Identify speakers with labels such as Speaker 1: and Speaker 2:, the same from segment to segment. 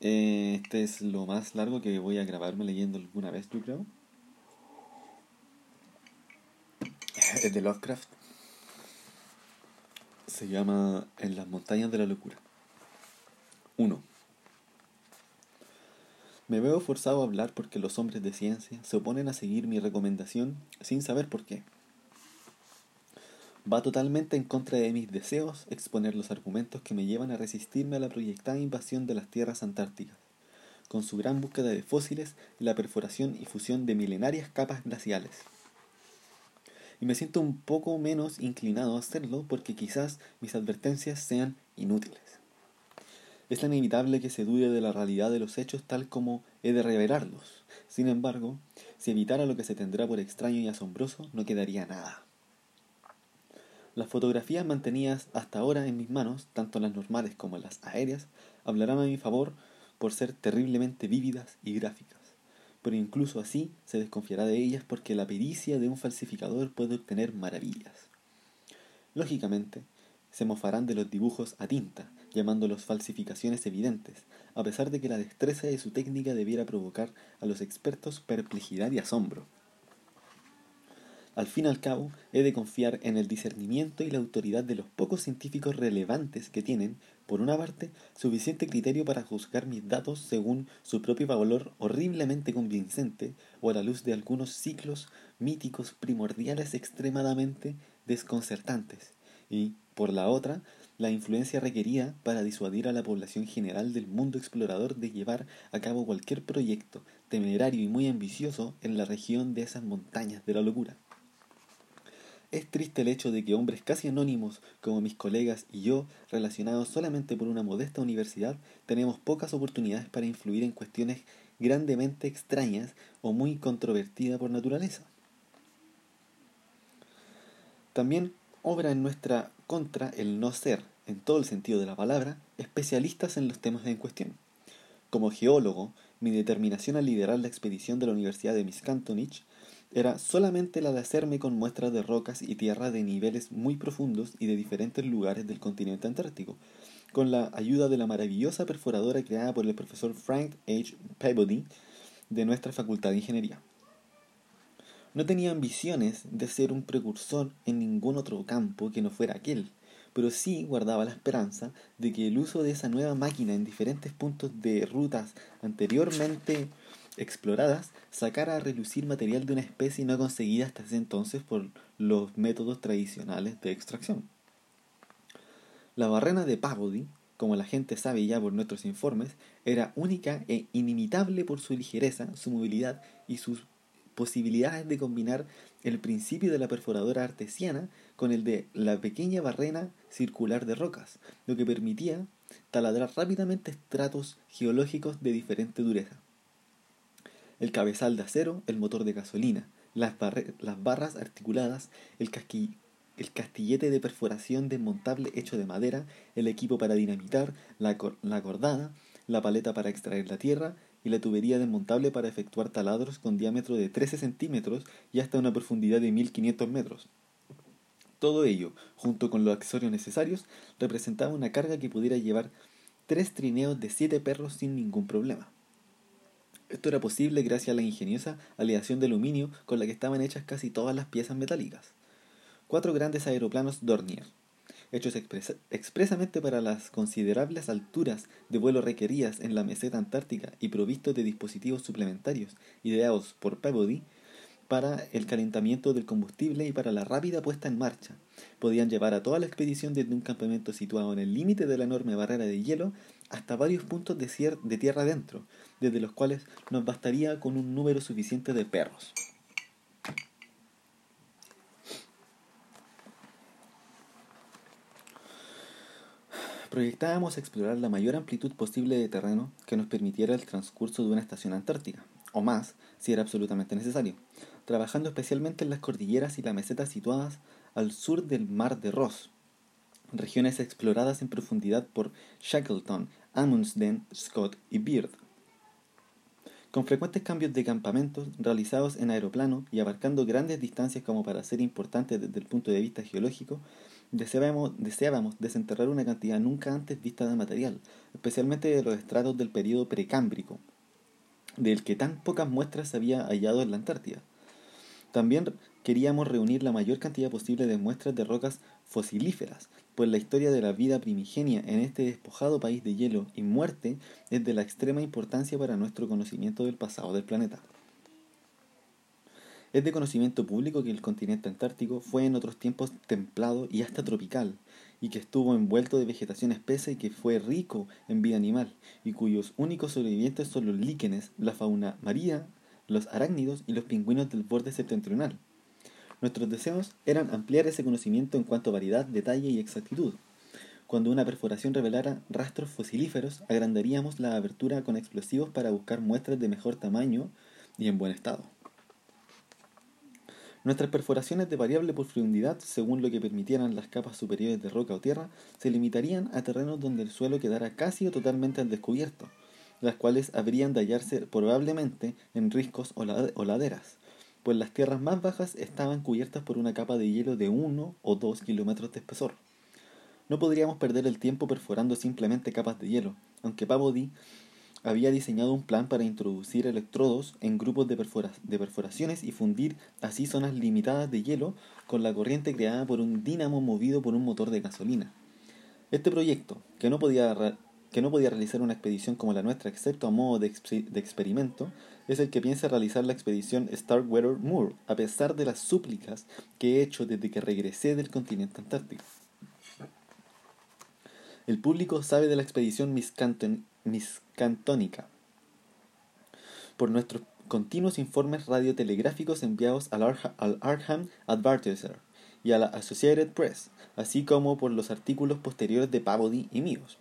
Speaker 1: Eh, este es lo más largo que voy a grabarme leyendo alguna vez, yo creo. Es de Lovecraft. Se llama En las montañas de la locura. 1. Me veo forzado a hablar porque los hombres de ciencia se oponen a seguir mi recomendación sin saber por qué. Va totalmente en contra de mis deseos exponer los argumentos que me llevan a resistirme a la proyectada invasión de las tierras antárticas, con su gran búsqueda de fósiles y la perforación y fusión de milenarias capas glaciales. Y me siento un poco menos inclinado a hacerlo porque quizás mis advertencias sean inútiles. Es tan inevitable que se dude de la realidad de los hechos tal como he de revelarlos. Sin embargo, si evitara lo que se tendrá por extraño y asombroso, no quedaría nada. Las fotografías mantenidas hasta ahora en mis manos, tanto las normales como las aéreas, hablarán a mi favor por ser terriblemente vívidas y gráficas. Pero incluso así se desconfiará de ellas porque la pericia de un falsificador puede obtener maravillas. Lógicamente, se mofarán de los dibujos a tinta, llamándolos falsificaciones evidentes, a pesar de que la destreza de su técnica debiera provocar a los expertos perplejidad y asombro. Al fin y al cabo, he de confiar en el discernimiento y la autoridad de los pocos científicos relevantes que tienen, por una parte, suficiente criterio para juzgar mis datos según su propio valor horriblemente convincente o a la luz de algunos ciclos míticos primordiales extremadamente desconcertantes, y, por la otra, la influencia requerida para disuadir a la población general del mundo explorador de llevar a cabo cualquier proyecto temerario y muy ambicioso en la región de esas montañas de la locura. Es triste el hecho de que hombres casi anónimos como mis colegas y yo, relacionados solamente por una modesta universidad, tenemos pocas oportunidades para influir en cuestiones grandemente extrañas o muy controvertidas por naturaleza. También obra en nuestra contra el no ser, en todo el sentido de la palabra, especialistas en los temas en cuestión. Como geólogo, mi determinación a liderar la expedición de la Universidad de Miscantonich era solamente la de hacerme con muestras de rocas y tierra de niveles muy profundos y de diferentes lugares del continente antártico, con la ayuda de la maravillosa perforadora creada por el profesor Frank H. Peabody de nuestra Facultad de Ingeniería. No tenía ambiciones de ser un precursor en ningún otro campo que no fuera aquel, pero sí guardaba la esperanza de que el uso de esa nueva máquina en diferentes puntos de rutas anteriormente exploradas sacara a relucir material de una especie no conseguida hasta ese entonces por los métodos tradicionales de extracción. La barrena de Pavody, como la gente sabe ya por nuestros informes, era única e inimitable por su ligereza, su movilidad y sus posibilidades de combinar el principio de la perforadora artesiana con el de la pequeña barrena circular de rocas, lo que permitía taladrar rápidamente estratos geológicos de diferente dureza el cabezal de acero, el motor de gasolina, las, las barras articuladas, el, el castillete de perforación desmontable hecho de madera, el equipo para dinamitar, la, la cordada, la paleta para extraer la tierra y la tubería desmontable para efectuar taladros con diámetro de 13 centímetros y hasta una profundidad de 1500 metros. Todo ello, junto con los accesorios necesarios, representaba una carga que pudiera llevar tres trineos de siete perros sin ningún problema. Esto era posible gracias a la ingeniosa aleación de aluminio con la que estaban hechas casi todas las piezas metálicas. Cuatro grandes aeroplanos Dornier, hechos expresamente para las considerables alturas de vuelo requeridas en la meseta antártica y provistos de dispositivos suplementarios ideados por Peabody para el calentamiento del combustible y para la rápida puesta en marcha. Podían llevar a toda la expedición desde un campamento situado en el límite de la enorme barrera de hielo hasta varios puntos de, tierra adentro, desde los cuales nos bastaría con un número suficiente de perros. Proyectábamos explorar la mayor amplitud posible de terreno que nos permitiera el transcurso de una estación antártica, o más, si era absolutamente necesario, trabajando especialmente en las cordilleras y la meseta situadas al sur del mar de Ross, regiones exploradas en profundidad por Shackleton, Amundsen, Scott y Beard. Con frecuentes cambios de campamentos realizados en aeroplano y abarcando grandes distancias como para ser importantes desde el punto de vista geológico, deseábamos, deseábamos desenterrar una cantidad nunca antes vista de material, especialmente de los estratos del período precámbrico, del que tan pocas muestras se había hallado en la Antártida. También queríamos reunir la mayor cantidad posible de muestras de rocas fosilíferas, pues la historia de la vida primigenia en este despojado país de hielo y muerte es de la extrema importancia para nuestro conocimiento del pasado del planeta. Es de conocimiento público que el continente antártico fue en otros tiempos templado y hasta tropical, y que estuvo envuelto de vegetación espesa y que fue rico en vida animal, y cuyos únicos sobrevivientes son los líquenes, la fauna marina, los arácnidos y los pingüinos del borde septentrional. Nuestros deseos eran ampliar ese conocimiento en cuanto a variedad, detalle y exactitud. Cuando una perforación revelara rastros fosilíferos, agrandaríamos la abertura con explosivos para buscar muestras de mejor tamaño y en buen estado. Nuestras perforaciones de variable profundidad, según lo que permitieran las capas superiores de roca o tierra, se limitarían a terrenos donde el suelo quedara casi o totalmente al descubierto, las cuales habrían de hallarse probablemente en riscos o laderas, pues las tierras más bajas estaban cubiertas por una capa de hielo de 1 o 2 kilómetros de espesor. No podríamos perder el tiempo perforando simplemente capas de hielo, aunque Pavodi había diseñado un plan para introducir electrodos en grupos de, de, perforaciones y fundir así zonas limitadas de hielo con la corriente creada por un dínamo movido por un motor de gasolina. Este proyecto, que no podía, que no podía realizar una expedición como la nuestra excepto a modo de, experimento, es el que piensa realizar la expedición Starkweather Moore, a pesar de las súplicas que he hecho desde que regresé del continente antártico. El público sabe de la expedición miscantónica por nuestros continuos informes radiotelegráficos enviados al, al Arkham Advertiser y a la Associated Press, así como por los artículos posteriores de Pavody y míos.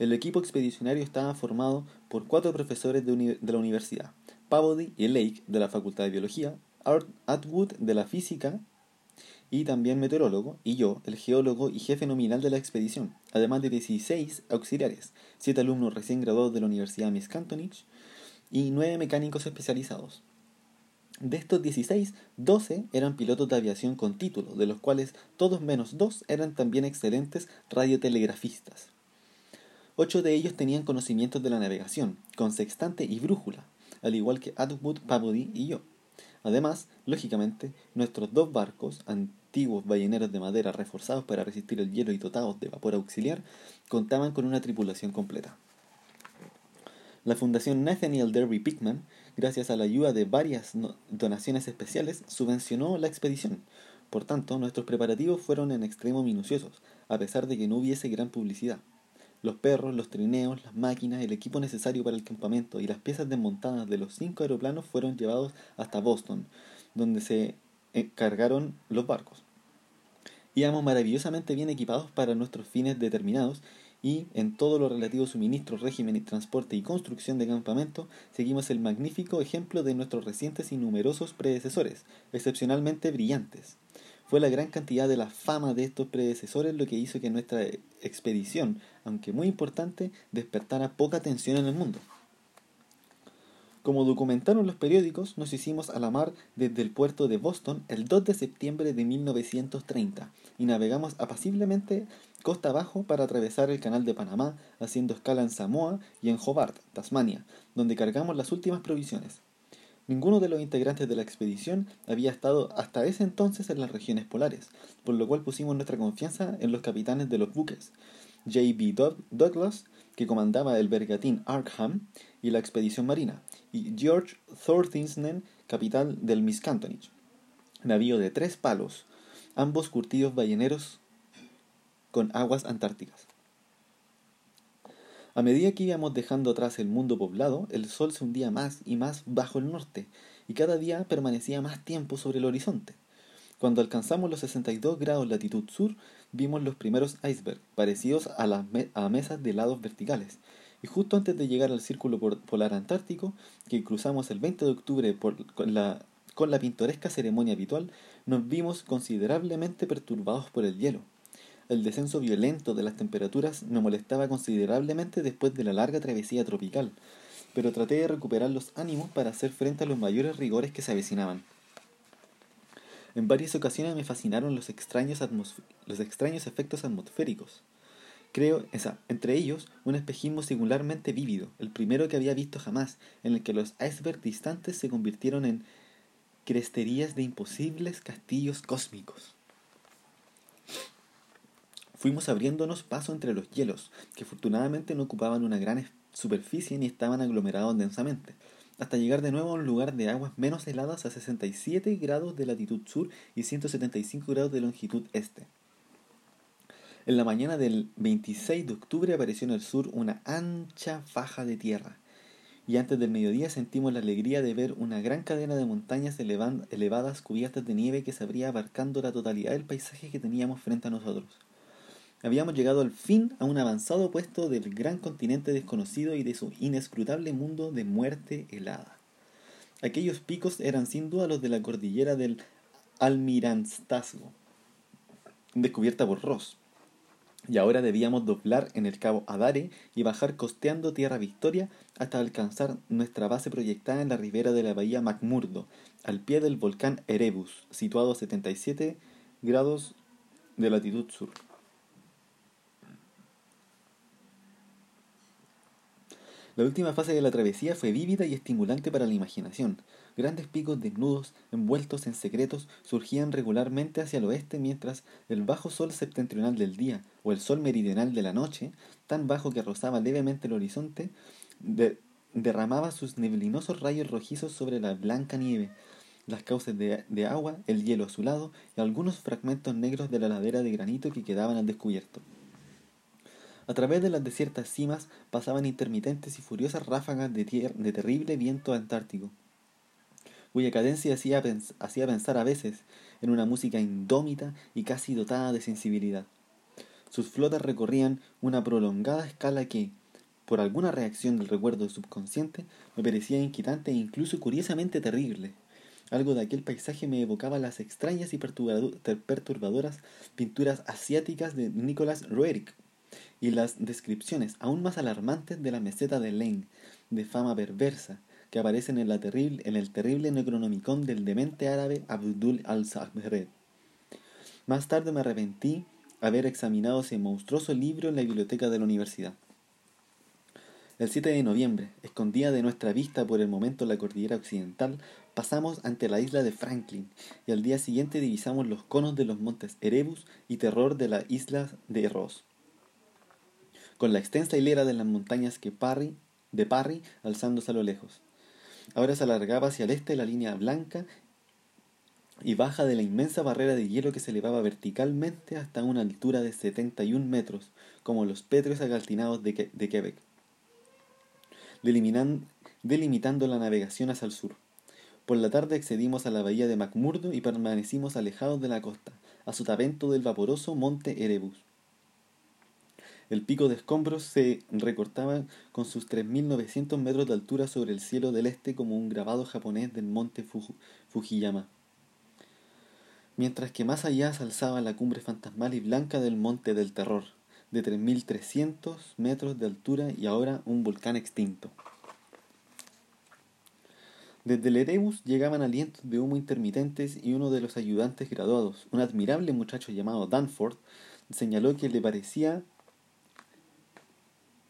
Speaker 1: El equipo expedicionario estaba formado por cuatro profesores de, la universidad, Pavody y Lake de la Facultad de Biología, Atwood de la Física y también meteorólogo, y yo, el geólogo y jefe nominal de la expedición, además de 16 auxiliares, 7 alumnos recién graduados de la Universidad Miscantonich y 9 mecánicos especializados. De estos 16, 12 eran pilotos de aviación con título, de los cuales todos menos 2 eran también excelentes radiotelegrafistas. Ocho de ellos tenían conocimientos de la navegación, con sextante y brújula, al igual que Atwood, Pabody y yo. Además, lógicamente, nuestros dos barcos, antiguos balleneros de madera reforzados para resistir el hielo y dotados de vapor auxiliar, contaban con una tripulación completa. La Fundación Nathaniel Derby Pickman, gracias a la ayuda de varias donaciones especiales, subvencionó la expedición. Por tanto, nuestros preparativos fueron en extremo minuciosos, a pesar de que no hubiese gran publicidad. Los perros, los trineos, las máquinas, el equipo necesario para el campamento y las piezas desmontadas de los cinco aeroplanos fueron llevados hasta Boston, donde se cargaron los barcos. Íbamos maravillosamente bien equipados para nuestros fines determinados y en todo lo relativo a suministro, régimen, transporte y construcción de campamento, seguimos el magnífico ejemplo de nuestros recientes y numerosos predecesores, excepcionalmente brillantes. Fue la gran cantidad de la fama de estos predecesores lo que hizo que nuestra expedición, aunque muy importante, despertara poca atención en el mundo. Como documentaron los periódicos, nos hicimos a la mar desde el puerto de Boston el 2 de septiembre de 1930 y navegamos apaciblemente costa abajo para atravesar el canal de Panamá, haciendo escala en Samoa y en Hobart, Tasmania, donde cargamos las últimas provisiones. Ninguno de los integrantes de la expedición había estado hasta ese entonces en las regiones polares, por lo cual pusimos nuestra confianza en los capitanes de los buques, J.B. Douglas, que comandaba el bergatín Arkham y la expedición marina, y George Thortinsnen, capitán del Miscantonich, navío de tres palos, ambos curtidos balleneros con aguas antárticas. A medida que íbamos dejando atrás el mundo poblado, el sol se hundía más y más bajo el norte, y cada día permanecía más tiempo sobre el horizonte. Cuando alcanzamos los 62 grados latitud sur, vimos los primeros icebergs, parecidos a, las a mesas de lados verticales, y justo antes de llegar al círculo polar antártico, que cruzamos el 20 de octubre con, la, con la pintoresca ceremonia habitual, nos vimos considerablemente perturbados por el hielo. El descenso violento de las temperaturas me molestaba considerablemente después de la larga travesía tropical, pero traté de recuperar los ánimos para hacer frente a los mayores rigores que se avecinaban. En varias ocasiones me fascinaron los extraños, los extraños efectos atmosféricos. Creo, entre ellos, un espejismo singularmente vívido, el primero que había visto jamás, en el que los icebergs distantes se convirtieron en cresterías de imposibles castillos cósmicos. Fuimos abriéndonos paso entre los hielos, que afortunadamente no ocupaban una gran superficie ni estaban aglomerados densamente, hasta llegar de nuevo a un lugar de aguas menos heladas a 67 grados de latitud sur y 175 grados de longitud este. En la mañana del 26 de octubre apareció en el sur una ancha faja de tierra, y antes del mediodía sentimos la alegría de ver una gran cadena de montañas elevadas cubiertas de nieve que se abría abarcando la totalidad del paisaje que teníamos frente a nosotros. Habíamos llegado al fin a un avanzado puesto del gran continente desconocido y de su inescrutable mundo de muerte helada. Aquellos picos eran sin duda los de la cordillera del Almirantazgo, descubierta por Ross y ahora debíamos doblar en el cabo Adare y bajar costeando Tierra Victoria hasta alcanzar nuestra base proyectada en la ribera de la bahía McMurdo, al pie del volcán Erebus, situado a 77 grados de latitud sur. La última fase de la travesía fue vívida y estimulante para la imaginación. Grandes picos desnudos, envueltos en secretos, surgían regularmente hacia el oeste mientras el bajo sol septentrional del día o el sol meridional de la noche, tan bajo que rozaba levemente el horizonte, derramaba sus neblinosos rayos rojizos sobre la blanca nieve, las cauces de, de agua, el hielo azulado y algunos fragmentos negros de la ladera de granito que quedaban al descubierto. A través de las desiertas cimas pasaban intermitentes y furiosas ráfagas de, de terrible viento antártico, cuya cadencia hacía, hacía pensar a veces en una música indómita y casi dotada de sensibilidad. Sus flotas recorrían una prolongada escala que, por alguna reacción del recuerdo subconsciente, me parecía inquietante e incluso curiosamente terrible. Algo de aquel paisaje me evocaba las extrañas y perturbadoras pinturas asiáticas de Nicholas Roerich, y las descripciones aún más alarmantes de la meseta de Lane, de fama perversa, que aparecen en, la terrible, en el terrible necronomicon del demente árabe Abdul al-Sabred. Más tarde me arrepentí haber examinado ese monstruoso libro en la biblioteca de la universidad. El 7 de noviembre, escondida de nuestra vista por el momento la cordillera occidental, pasamos ante la isla de Franklin y al día siguiente divisamos los conos de los montes Erebus y terror de la isla de Ross con la extensa hilera de las montañas que Parry, de Parry alzándose a lo lejos. Ahora se alargaba hacia el este la línea blanca y baja de la inmensa barrera de hielo que se elevaba verticalmente hasta una altura de 71 metros, como los petrios agaltinados de, de Quebec, delimitando la navegación hacia el sur. Por la tarde accedimos a la bahía de McMurdo y permanecimos alejados de la costa, a sotavento del vaporoso monte Erebus. El pico de escombros se recortaba con sus 3.900 metros de altura sobre el cielo del este como un grabado japonés del monte Fujiyama. Mientras que más allá se alzaba la cumbre fantasmal y blanca del monte del terror, de 3.300 metros de altura y ahora un volcán extinto. Desde el Erebus llegaban alientos de humo intermitentes y uno de los ayudantes graduados, un admirable muchacho llamado Danford, señaló que le parecía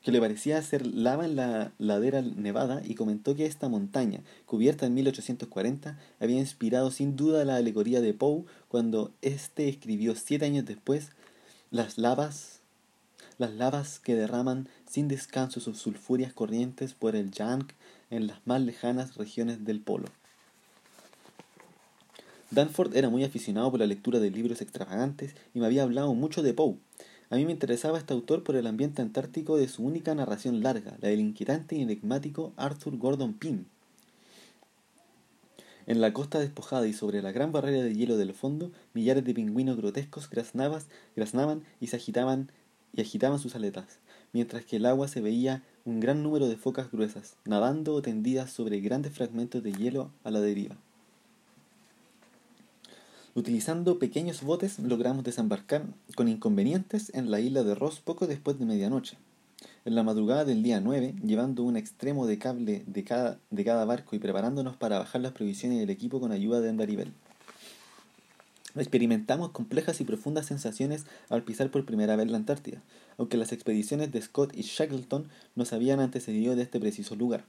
Speaker 1: que le parecía ser lava en la ladera nevada y comentó que esta montaña, cubierta en 1840, había inspirado sin duda la alegoría de Poe cuando éste escribió siete años después las lavas, las lavas que derraman sin descanso sus sulfurias corrientes por el Yang en las más lejanas regiones del polo. Danford era muy aficionado por la lectura de libros extravagantes y me había hablado mucho de Poe, a mí me interesaba este autor por el ambiente antártico de su única narración larga, la del inquietante y enigmático Arthur Gordon Pym. En la costa despojada y sobre la gran barrera de hielo del fondo, millares de pingüinos grotescos graznaban y se agitaban y agitaban sus aletas, mientras que el agua se veía un gran número de focas gruesas, nadando o tendidas sobre grandes fragmentos de hielo a la deriva. Utilizando pequeños botes logramos desembarcar con inconvenientes en la isla de Ross poco después de medianoche. En la madrugada del día 9, llevando un extremo de cable de cada, de cada barco y preparándonos para bajar las provisiones del equipo con ayuda de Andarivel. Experimentamos complejas y profundas sensaciones al pisar por primera vez la Antártida, aunque las expediciones de Scott y Shackleton nos habían antecedido de este preciso lugar.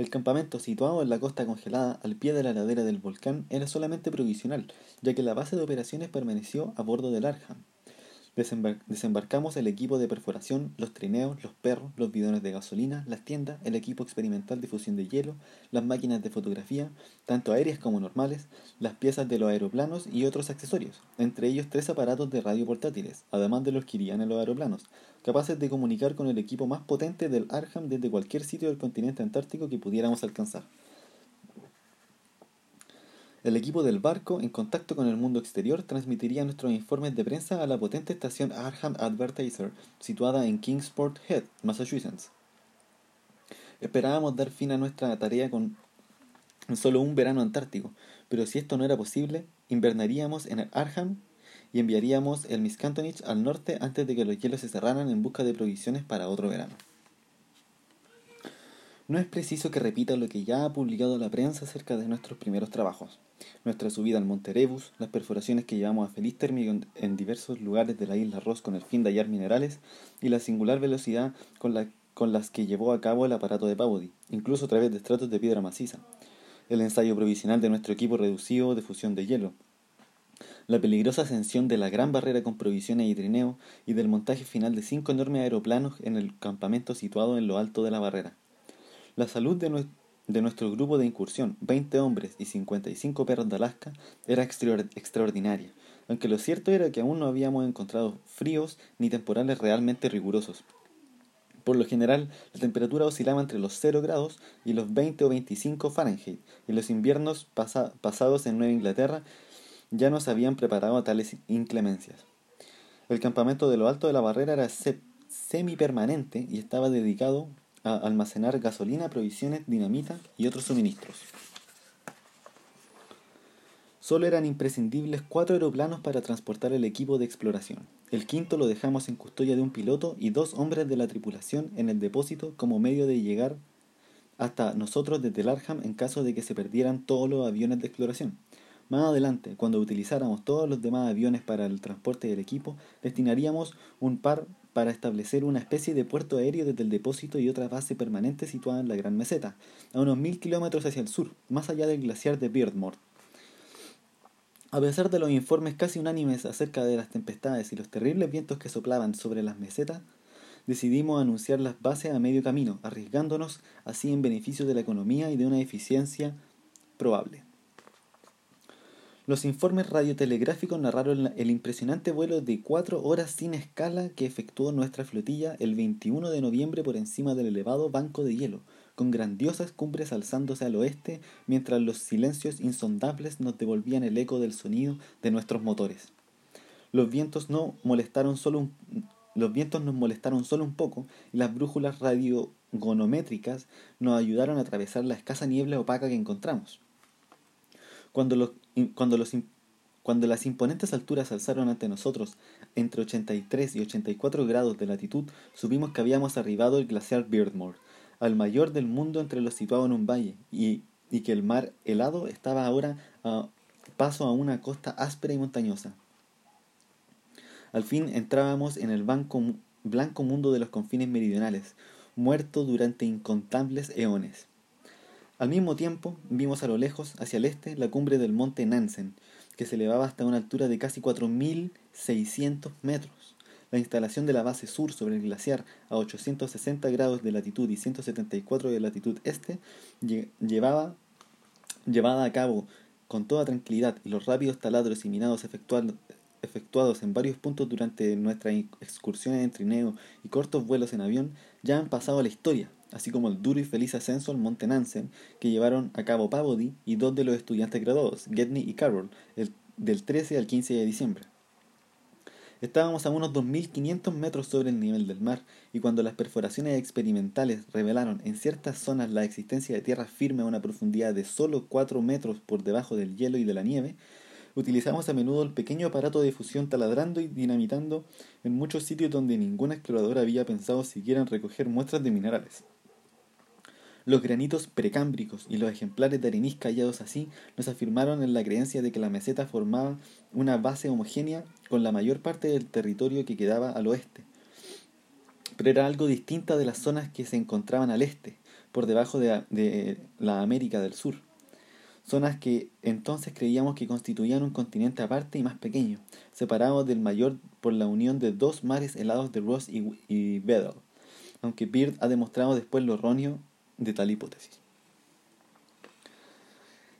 Speaker 1: El campamento situado en la costa congelada al pie de la ladera del volcán era solamente provisional, ya que la base de operaciones permaneció a bordo del Arham desembarcamos el equipo de perforación, los trineos, los perros, los bidones de gasolina, las tiendas, el equipo experimental de fusión de hielo, las máquinas de fotografía, tanto aéreas como normales, las piezas de los aeroplanos y otros accesorios, entre ellos tres aparatos de radio portátiles, además de los que irían en los aeroplanos, capaces de comunicar con el equipo más potente del Arham desde cualquier sitio del continente antártico que pudiéramos alcanzar. El equipo del barco, en contacto con el mundo exterior, transmitiría nuestros informes de prensa a la potente estación Arham Advertiser, situada en Kingsport Head, Massachusetts. Esperábamos dar fin a nuestra tarea con solo un verano antártico, pero si esto no era posible, invernaríamos en el Arham y enviaríamos el Miscantonich al norte antes de que los hielos se cerraran en busca de provisiones para otro verano. No es preciso que repita lo que ya ha publicado la prensa acerca de nuestros primeros trabajos. Nuestra subida al Monte Erebus, las perforaciones que llevamos a feliz término en diversos lugares de la isla Ross con el fin de hallar minerales y la singular velocidad con, la, con las que llevó a cabo el aparato de Pavody, incluso a través de estratos de piedra maciza. El ensayo provisional de nuestro equipo reducido de fusión de hielo, la peligrosa ascensión de la gran barrera con provisiones y trineo y del montaje final de cinco enormes aeroplanos en el campamento situado en lo alto de la barrera. La salud de, nuestro grupo de incursión, 20 hombres y 55 perros de Alaska, era extraordinaria, aunque lo cierto era que aún no habíamos encontrado fríos ni temporales realmente rigurosos. Por lo general, la temperatura oscilaba entre los 0 grados y los 20 o 25 Fahrenheit, y los inviernos pasados en Nueva Inglaterra ya nos habían preparado a tales inclemencias. El campamento de lo alto de la barrera era semipermanente y estaba dedicado a almacenar gasolina, provisiones, dinamita y otros suministros. Solo eran imprescindibles cuatro aeroplanos para transportar el equipo de exploración. El quinto lo dejamos en custodia de un piloto y dos hombres de la tripulación en el depósito como medio de llegar hasta nosotros desde el Arham en caso de que se perdieran todos los aviones de exploración. Más adelante, cuando utilizáramos todos los demás aviones para el transporte del equipo, destinaríamos un par para establecer una especie de puerto aéreo desde el depósito y otra base permanente situada en la Gran Meseta, a unos mil kilómetros hacia el sur, más allá del glaciar de Beardmore. A pesar de los informes casi unánimes acerca de las tempestades y los terribles vientos que soplaban sobre las mesetas, decidimos anunciar las bases a medio camino, arriesgándonos así en beneficio de la economía y de una eficiencia probable. Los informes radiotelegráficos narraron el impresionante vuelo de cuatro horas sin escala que efectuó nuestra flotilla el 21 de noviembre por encima del elevado banco de hielo, con grandiosas cumbres alzándose al oeste, mientras los silencios insondables nos devolvían el eco del sonido de nuestros motores. Los vientos no molestaron solo los vientos nos molestaron solo un poco y las brújulas radiogonométricas nos ayudaron a atravesar la escasa niebla opaca que encontramos. Cuando los cuando, los, cuando las imponentes alturas alzaron ante nosotros entre 83 y 84 grados de latitud, supimos que habíamos arribado el glaciar Beardmore, al mayor del mundo entre los situados en un valle, y, y que el mar helado estaba ahora a paso a una costa áspera y montañosa. Al fin entrábamos en el blanco mundo de los confines meridionales, muerto durante incontables eones. Al mismo tiempo, vimos a lo lejos, hacia el este, la cumbre del monte Nansen, que se elevaba hasta una altura de casi 4.600 metros. La instalación de la base sur sobre el glaciar a 860 grados de latitud y 174 de latitud este llevaba, llevada a cabo con toda tranquilidad y los rápidos taladros y minados efectuados en varios puntos durante nuestras excursiones en trineo y cortos vuelos en avión ya han pasado a la historia así como el duro y feliz ascenso al Monte Nansen que llevaron a cabo Pavody y dos de los estudiantes graduados, Gedney y Carroll, el, del 13 al 15 de diciembre. Estábamos a unos 2.500 metros sobre el nivel del mar y cuando las perforaciones experimentales revelaron en ciertas zonas la existencia de tierra firme a una profundidad de solo 4 metros por debajo del hielo y de la nieve, utilizamos a menudo el pequeño aparato de fusión taladrando y dinamitando en muchos sitios donde ningún explorador había pensado siquiera en recoger muestras de minerales. Los granitos precámbricos y los ejemplares de arenisca hallados así nos afirmaron en la creencia de que la meseta formaba una base homogénea con la mayor parte del territorio que quedaba al oeste, pero era algo distinta de las zonas que se encontraban al este, por debajo de, la América del Sur. Zonas que entonces creíamos que constituían un continente aparte y más pequeño, separado del mayor por la unión de dos mares helados de Ross y, y Bedell, aunque Beard ha demostrado después lo erróneo de tal hipótesis.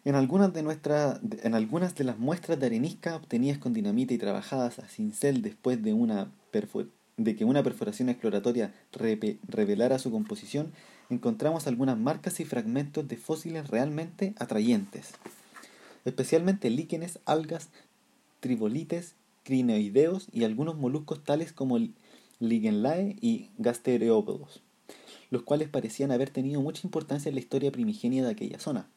Speaker 1: En algunas, de en algunas de las muestras de arenisca obtenidas con dinamita y trabajadas a cincel después de, una de que una perforación exploratoria revelara su composición, encontramos algunas marcas y fragmentos de fósiles realmente atrayentes, especialmente líquenes, algas, tribolites, crinoideos y algunos moluscos tales como Ligenlae y Gastereópodos, los cuales parecían haber tenido mucha importancia en la historia primigenia de aquella zona.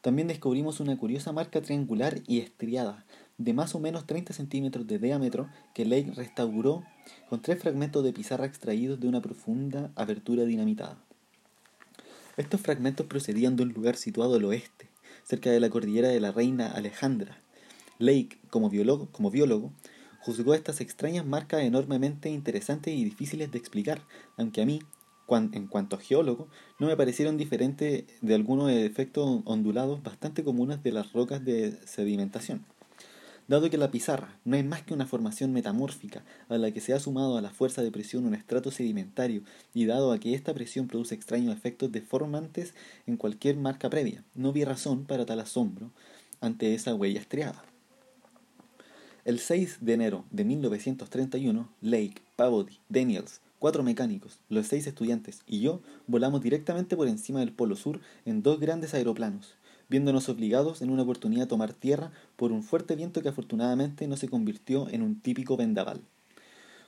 Speaker 1: También descubrimos una curiosa marca triangular y estriada, de más o menos 30 centímetros de diámetro, que Lake restauró con tres fragmentos de pizarra extraídos de una profunda abertura dinamitada. Estos fragmentos procedían de un lugar situado al oeste, cerca de la cordillera de la Reina Alejandra. Lake, como biólogo, como biólogo juzgó estas extrañas marcas enormemente interesantes y difíciles de explicar, aunque a mí, en cuanto a geólogo, no me parecieron diferentes de algunos efectos ondulados bastante comunes de las rocas de sedimentación. Dado que la pizarra no es más que una formación metamórfica a la que se ha sumado a la fuerza de presión un estrato sedimentario y dado a que esta presión produce extraños efectos deformantes en cualquier marca previa, no vi razón para tal asombro ante esa huella estriada. El 6 de enero de 1931, Lake, Pavody, Daniels, cuatro mecánicos, los seis estudiantes y yo volamos directamente por encima del Polo Sur en dos grandes aeroplanos viéndonos obligados en una oportunidad a tomar tierra por un fuerte viento que afortunadamente no se convirtió en un típico vendaval.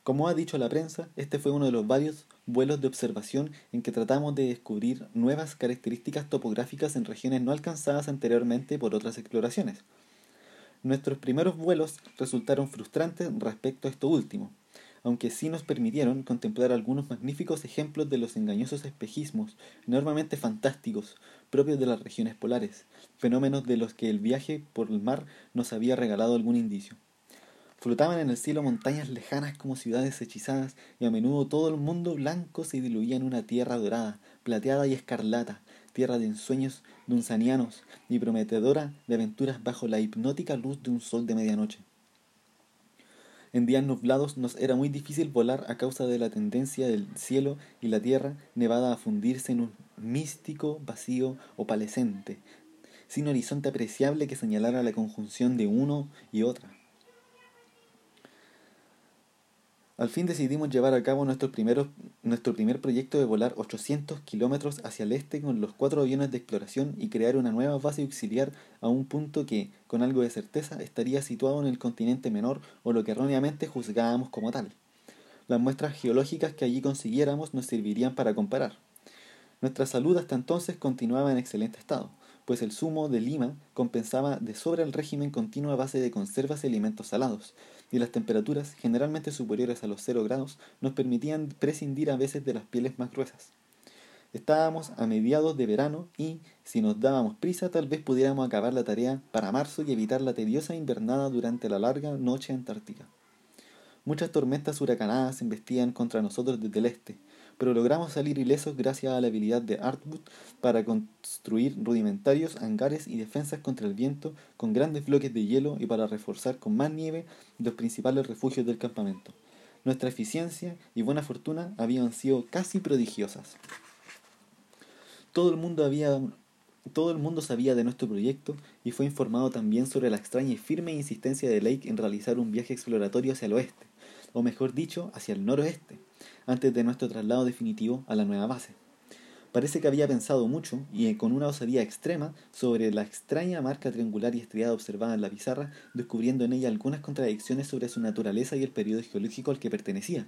Speaker 1: Como ha dicho la prensa, este fue uno de los varios vuelos de observación en que tratamos de descubrir nuevas características topográficas en regiones no alcanzadas anteriormente por otras exploraciones. Nuestros primeros vuelos resultaron frustrantes respecto a esto último, aunque sí nos permitieron contemplar algunos magníficos ejemplos de los engañosos espejismos, enormemente fantásticos, propios de las regiones polares, fenómenos de los que el viaje por el mar nos había regalado algún indicio. Flotaban en el cielo montañas lejanas como ciudades hechizadas, y a menudo todo el mundo blanco se diluía en una tierra dorada, plateada y escarlata, tierra de ensueños dunzanianos y prometedora de aventuras bajo la hipnótica luz de un sol de medianoche. En días nublados nos era muy difícil volar a causa de la tendencia del cielo y la tierra nevada a fundirse en un místico vacío opalescente, sin horizonte apreciable que señalara la conjunción de uno y otra. Al fin decidimos llevar a cabo nuestro, nuestro primer proyecto de volar 800 kilómetros hacia el este con los cuatro aviones de exploración y crear una nueva base auxiliar a un punto que, con algo de certeza, estaría situado en el continente menor o lo que erróneamente juzgábamos como tal. Las muestras geológicas que allí consiguiéramos nos servirían para comparar. Nuestra salud hasta entonces continuaba en excelente estado pues el zumo de lima compensaba de sobra el régimen continuo a base de conservas y alimentos salados, y las temperaturas, generalmente superiores a los 0 grados, nos permitían prescindir a veces de las pieles más gruesas. Estábamos a mediados de verano y, si nos dábamos prisa, tal vez pudiéramos acabar la tarea para marzo y evitar la tediosa invernada durante la larga noche antártica. Muchas tormentas huracanadas embestían contra nosotros desde el este, pero logramos salir ilesos gracias a la habilidad de Artwood para construir rudimentarios hangares y defensas contra el viento con grandes bloques de hielo y para reforzar con más nieve los principales refugios del campamento. Nuestra eficiencia y buena fortuna habían sido casi prodigiosas. Todo el mundo había todo el mundo sabía de nuestro proyecto y fue informado también sobre la extraña y firme insistencia de Lake en realizar un viaje exploratorio hacia el oeste, o mejor dicho, hacia el noroeste, antes de nuestro traslado definitivo a la nueva base. Parece que había pensado mucho y con una osadía extrema sobre la extraña marca triangular y estriada observada en la pizarra, descubriendo en ella algunas contradicciones sobre su naturaleza y el periodo geológico al que pertenecía,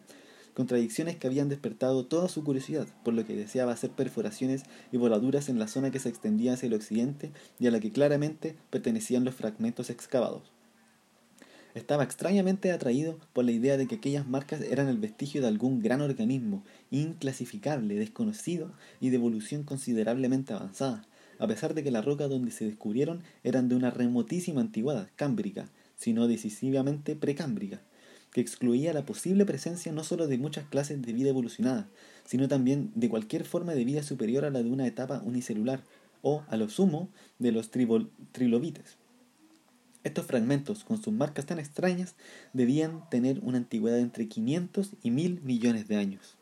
Speaker 1: contradicciones que habían despertado toda su curiosidad, por lo que deseaba hacer perforaciones y voladuras en la zona que se extendía hacia el occidente y a la que claramente pertenecían los fragmentos excavados. Estaba extrañamente atraído por la idea de que aquellas marcas eran el vestigio de algún gran organismo, inclasificable, desconocido y de evolución considerablemente avanzada, a pesar de que la roca donde se descubrieron eran de una remotísima antigüedad, cámbrica, sino decisivamente precámbrica, que excluía la posible presencia no sólo de muchas clases de vida evolucionada, sino también de cualquier forma de vida superior a la de una etapa unicelular, o, a lo sumo, de los trilobites. Estos fragmentos, con sus marcas tan extrañas, debían tener una antigüedad entre 500 y 1000 millones de años.